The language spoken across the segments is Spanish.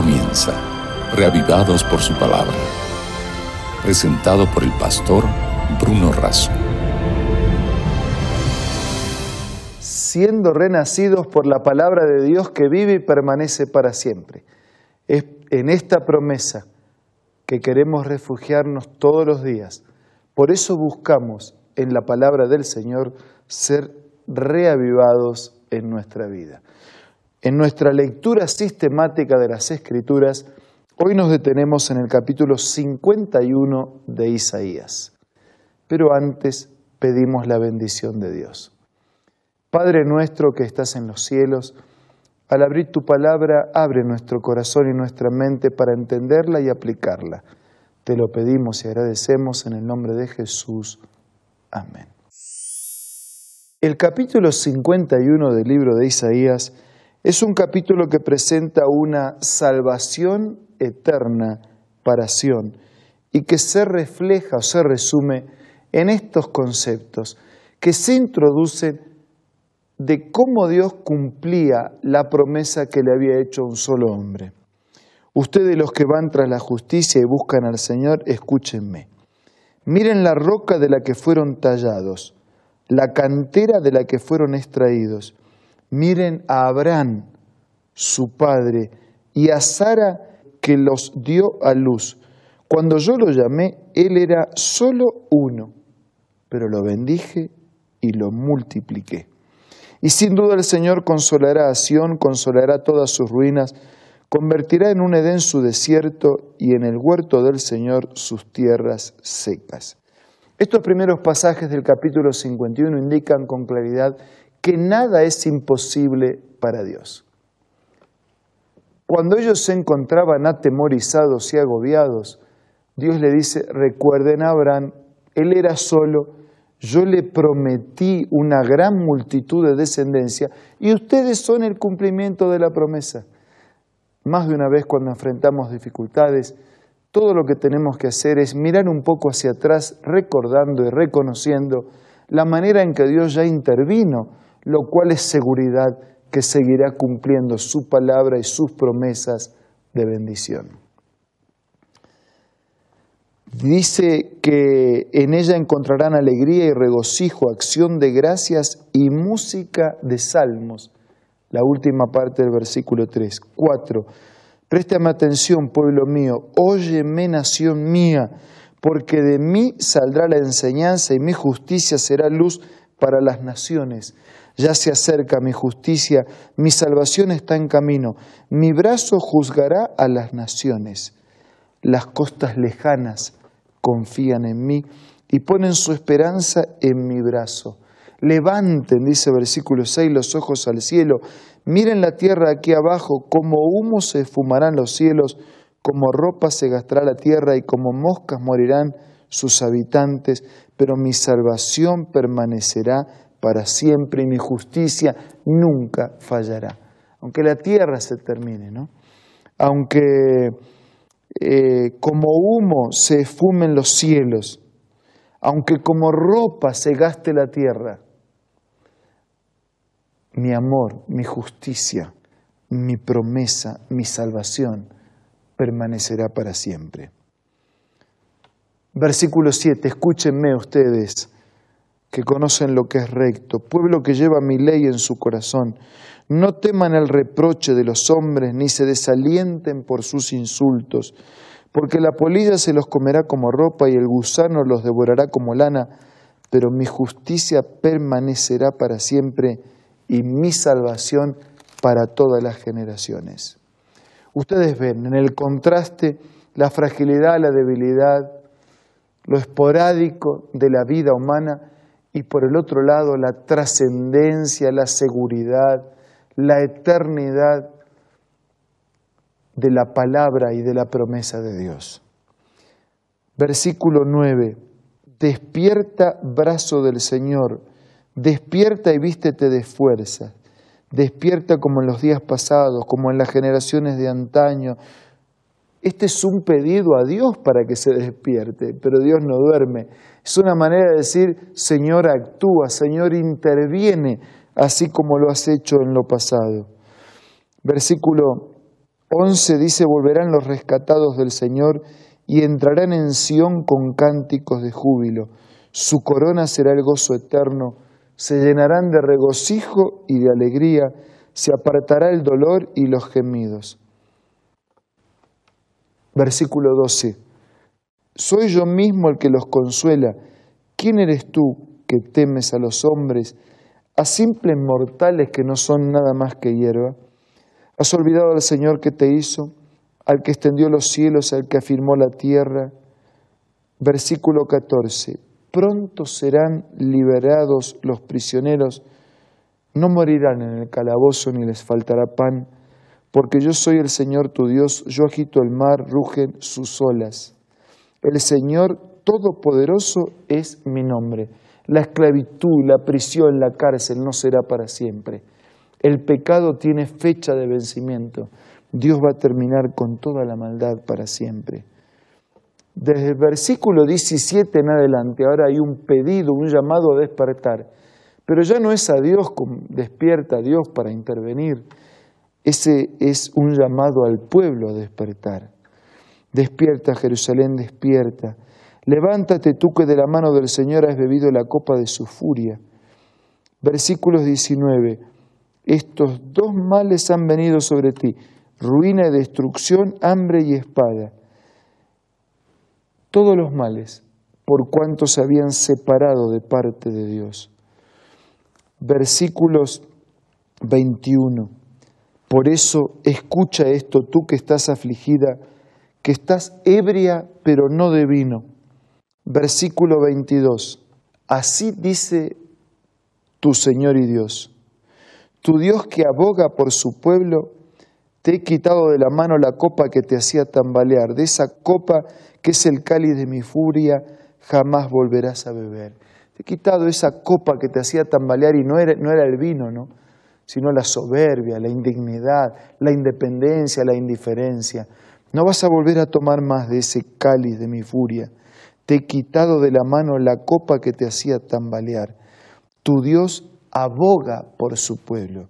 comienza, reavivados por su palabra. Presentado por el pastor Bruno Razo. Siendo renacidos por la palabra de Dios que vive y permanece para siempre. Es en esta promesa que queremos refugiarnos todos los días. Por eso buscamos en la palabra del Señor ser reavivados en nuestra vida. En nuestra lectura sistemática de las Escrituras, hoy nos detenemos en el capítulo 51 de Isaías. Pero antes pedimos la bendición de Dios. Padre nuestro que estás en los cielos, al abrir tu palabra, abre nuestro corazón y nuestra mente para entenderla y aplicarla. Te lo pedimos y agradecemos en el nombre de Jesús. Amén. El capítulo 51 del libro de Isaías es un capítulo que presenta una salvación eterna para Sión y que se refleja o se resume en estos conceptos que se introducen de cómo Dios cumplía la promesa que le había hecho a un solo hombre. Ustedes los que van tras la justicia y buscan al Señor, escúchenme. Miren la roca de la que fueron tallados, la cantera de la que fueron extraídos Miren a Abraham, su padre, y a Sara que los dio a luz. Cuando yo lo llamé, él era solo uno, pero lo bendije y lo multipliqué. Y sin duda el Señor consolará a Sión, consolará todas sus ruinas, convertirá en un Edén su desierto y en el huerto del Señor sus tierras secas. Estos primeros pasajes del capítulo 51 indican con claridad que nada es imposible para Dios. Cuando ellos se encontraban atemorizados y agobiados, Dios le dice, recuerden a Abraham, él era solo, yo le prometí una gran multitud de descendencia y ustedes son el cumplimiento de la promesa. Más de una vez cuando enfrentamos dificultades, todo lo que tenemos que hacer es mirar un poco hacia atrás, recordando y reconociendo la manera en que Dios ya intervino lo cual es seguridad que seguirá cumpliendo su palabra y sus promesas de bendición. Dice que en ella encontrarán alegría y regocijo, acción de gracias y música de salmos. La última parte del versículo 3. 4. Préstame atención, pueblo mío, óyeme, nación mía, porque de mí saldrá la enseñanza y mi justicia será luz para las naciones. Ya se acerca mi justicia, mi salvación está en camino, mi brazo juzgará a las naciones. Las costas lejanas confían en mí y ponen su esperanza en mi brazo. Levanten, dice versículo 6, los ojos al cielo, miren la tierra aquí abajo, como humo se esfumarán los cielos, como ropa se gastará la tierra y como moscas morirán sus habitantes, pero mi salvación permanecerá para siempre y mi justicia nunca fallará. Aunque la tierra se termine, ¿no? Aunque eh, como humo se esfumen los cielos, aunque como ropa se gaste la tierra, mi amor, mi justicia, mi promesa, mi salvación permanecerá para siempre. Versículo 7, escúchenme ustedes que conocen lo que es recto, pueblo que lleva mi ley en su corazón. No teman el reproche de los hombres, ni se desalienten por sus insultos, porque la polilla se los comerá como ropa y el gusano los devorará como lana, pero mi justicia permanecerá para siempre y mi salvación para todas las generaciones. Ustedes ven en el contraste la fragilidad, la debilidad, lo esporádico de la vida humana y por el otro lado la trascendencia, la seguridad, la eternidad de la palabra y de la promesa de Dios. Versículo 9. Despierta, brazo del Señor, despierta y vístete de fuerza. Despierta como en los días pasados, como en las generaciones de antaño. Este es un pedido a Dios para que se despierte, pero Dios no duerme. Es una manera de decir, Señor actúa, Señor interviene, así como lo has hecho en lo pasado. Versículo 11 dice, volverán los rescatados del Señor y entrarán en Sión con cánticos de júbilo. Su corona será el gozo eterno, se llenarán de regocijo y de alegría, se apartará el dolor y los gemidos. Versículo 12. Soy yo mismo el que los consuela. ¿Quién eres tú que temes a los hombres, a simples mortales que no son nada más que hierba? ¿Has olvidado al Señor que te hizo, al que extendió los cielos, al que afirmó la tierra? Versículo 14. Pronto serán liberados los prisioneros, no morirán en el calabozo ni les faltará pan, porque yo soy el Señor tu Dios, yo agito el mar, rugen sus olas. El Señor Todopoderoso es mi nombre. La esclavitud, la prisión, la cárcel no será para siempre. El pecado tiene fecha de vencimiento. Dios va a terminar con toda la maldad para siempre. Desde el versículo 17 en adelante, ahora hay un pedido, un llamado a despertar. Pero ya no es a Dios, despierta a Dios para intervenir. Ese es un llamado al pueblo a despertar. Despierta, Jerusalén, despierta. Levántate tú que de la mano del Señor has bebido la copa de su furia. Versículos 19. Estos dos males han venido sobre ti, ruina y destrucción, hambre y espada. Todos los males, por cuanto se habían separado de parte de Dios. Versículos 21. Por eso escucha esto tú que estás afligida, que estás ebria pero no de vino. Versículo 22. Así dice tu Señor y Dios tu Dios que aboga por su pueblo, te he quitado de la mano la copa que te hacía tambalear, de esa copa que es el cáliz de mi furia, jamás volverás a beber. Te he quitado esa copa que te hacía tambalear y no era, no era el vino, ¿no? Sino la soberbia, la indignidad, la independencia, la indiferencia. No vas a volver a tomar más de ese cáliz de mi furia. Te he quitado de la mano la copa que te hacía tambalear. Tu Dios aboga por su pueblo.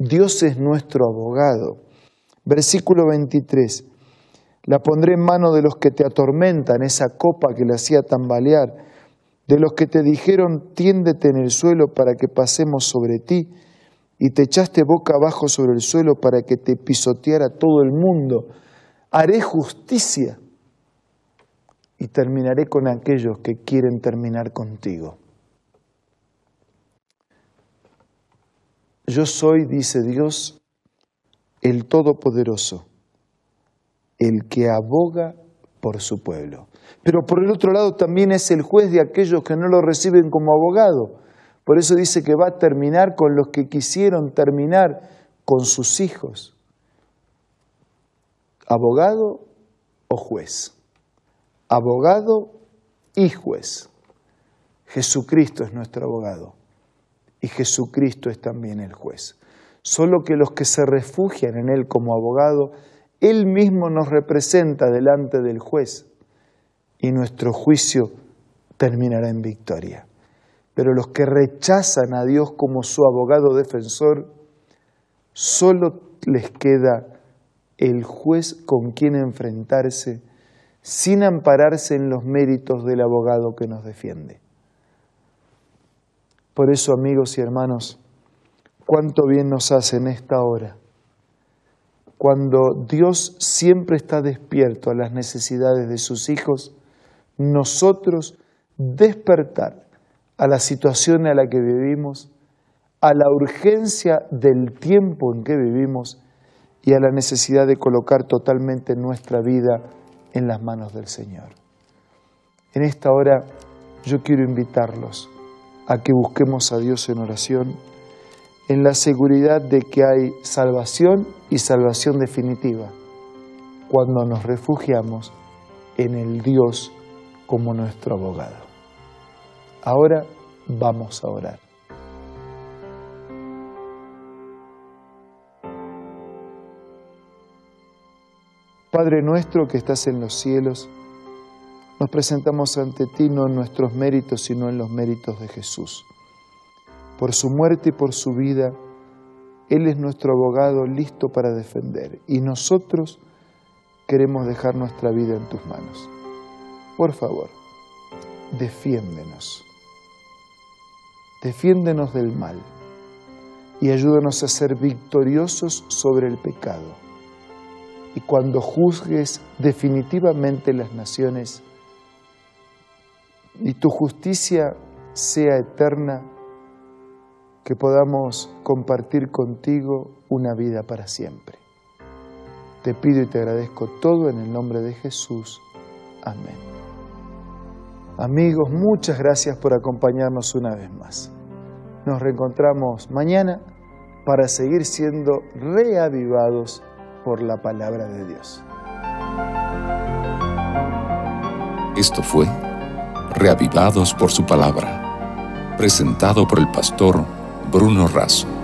Dios es nuestro abogado. Versículo 23. La pondré en mano de los que te atormentan, esa copa que le hacía tambalear, de los que te dijeron, tiéndete en el suelo para que pasemos sobre ti, y te echaste boca abajo sobre el suelo para que te pisoteara todo el mundo. Haré justicia y terminaré con aquellos que quieren terminar contigo. Yo soy, dice Dios, el Todopoderoso, el que aboga por su pueblo. Pero por el otro lado también es el juez de aquellos que no lo reciben como abogado. Por eso dice que va a terminar con los que quisieron terminar con sus hijos. Abogado o juez. Abogado y juez. Jesucristo es nuestro abogado y Jesucristo es también el juez. Solo que los que se refugian en Él como abogado, Él mismo nos representa delante del juez y nuestro juicio terminará en victoria. Pero los que rechazan a Dios como su abogado defensor, solo les queda el juez con quien enfrentarse sin ampararse en los méritos del abogado que nos defiende. Por eso, amigos y hermanos, cuánto bien nos hace en esta hora, cuando Dios siempre está despierto a las necesidades de sus hijos, nosotros despertar a la situación a la que vivimos, a la urgencia del tiempo en que vivimos y a la necesidad de colocar totalmente nuestra vida en las manos del Señor. En esta hora yo quiero invitarlos a que busquemos a Dios en oración, en la seguridad de que hay salvación y salvación definitiva cuando nos refugiamos en el Dios como nuestro abogado. Ahora vamos a orar. Padre nuestro que estás en los cielos, nos presentamos ante ti no en nuestros méritos, sino en los méritos de Jesús. Por su muerte y por su vida, Él es nuestro abogado listo para defender y nosotros queremos dejar nuestra vida en tus manos. Por favor, defiéndenos. Defiéndenos del mal y ayúdanos a ser victoriosos sobre el pecado. Y cuando juzgues definitivamente las naciones y tu justicia sea eterna, que podamos compartir contigo una vida para siempre. Te pido y te agradezco todo en el nombre de Jesús. Amén. Amigos, muchas gracias por acompañarnos una vez más. Nos reencontramos mañana para seguir siendo reavivados por la palabra de Dios. Esto fue Reavivados por su palabra, presentado por el pastor Bruno Razo.